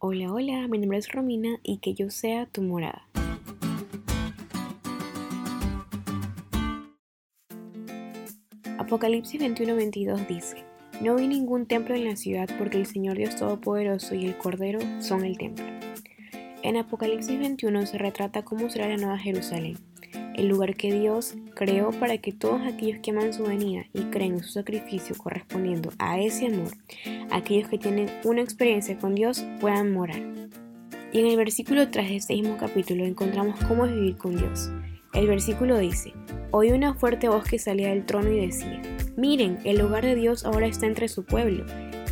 Hola, hola, mi nombre es Romina y que yo sea tu morada. Apocalipsis 21-22 dice, No vi ningún templo en la ciudad porque el Señor Dios Todopoderoso y el Cordero son el templo. En Apocalipsis 21 se retrata cómo será la nueva Jerusalén, el lugar que Dios creó para que todos aquellos que aman su venida y creen en su sacrificio correspondiendo a ese amor, aquellos que tienen una experiencia con Dios puedan morar. Y en el versículo 3 de este mismo capítulo encontramos cómo vivir con Dios. El versículo dice, Oí una fuerte voz que salía del trono y decía, Miren, el hogar de Dios ahora está entre su pueblo.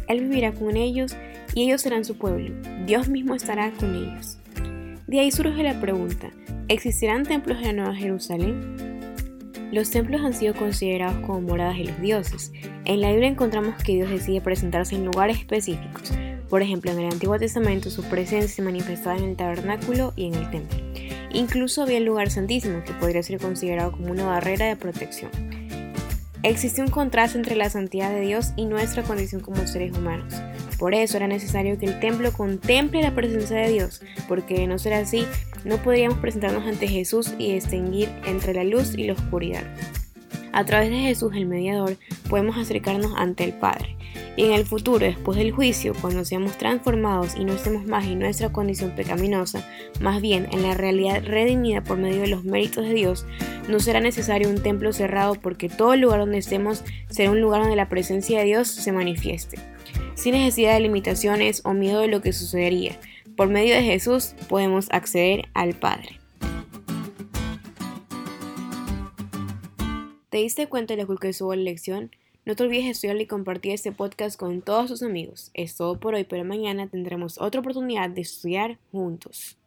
Él vivirá con ellos y ellos serán su pueblo. Dios mismo estará con ellos. De ahí surge la pregunta, ¿existirán templos en Nueva Jerusalén? Los templos han sido considerados como moradas de los dioses. En la Biblia encontramos que Dios decide presentarse en lugares específicos. Por ejemplo, en el Antiguo Testamento su presencia se manifestaba en el tabernáculo y en el templo. Incluso había el lugar santísimo, que podría ser considerado como una barrera de protección. Existe un contraste entre la santidad de Dios y nuestra condición como seres humanos. Por eso era necesario que el templo contemple la presencia de Dios, porque de no ser así, no podríamos presentarnos ante Jesús y distinguir entre la luz y la oscuridad. A través de Jesús, el mediador, podemos acercarnos ante el Padre. Y en el futuro, después del juicio, cuando seamos transformados y no estemos más en nuestra condición pecaminosa, más bien en la realidad redimida por medio de los méritos de Dios, no será necesario un templo cerrado porque todo lugar donde estemos será un lugar donde la presencia de Dios se manifieste sin necesidad de limitaciones o miedo de lo que sucedería. Por medio de Jesús podemos acceder al Padre. ¿Te diste cuenta de lo que subo la lección? No te olvides de estudiar y compartir este podcast con todos tus amigos. Es todo por hoy, pero mañana tendremos otra oportunidad de estudiar juntos.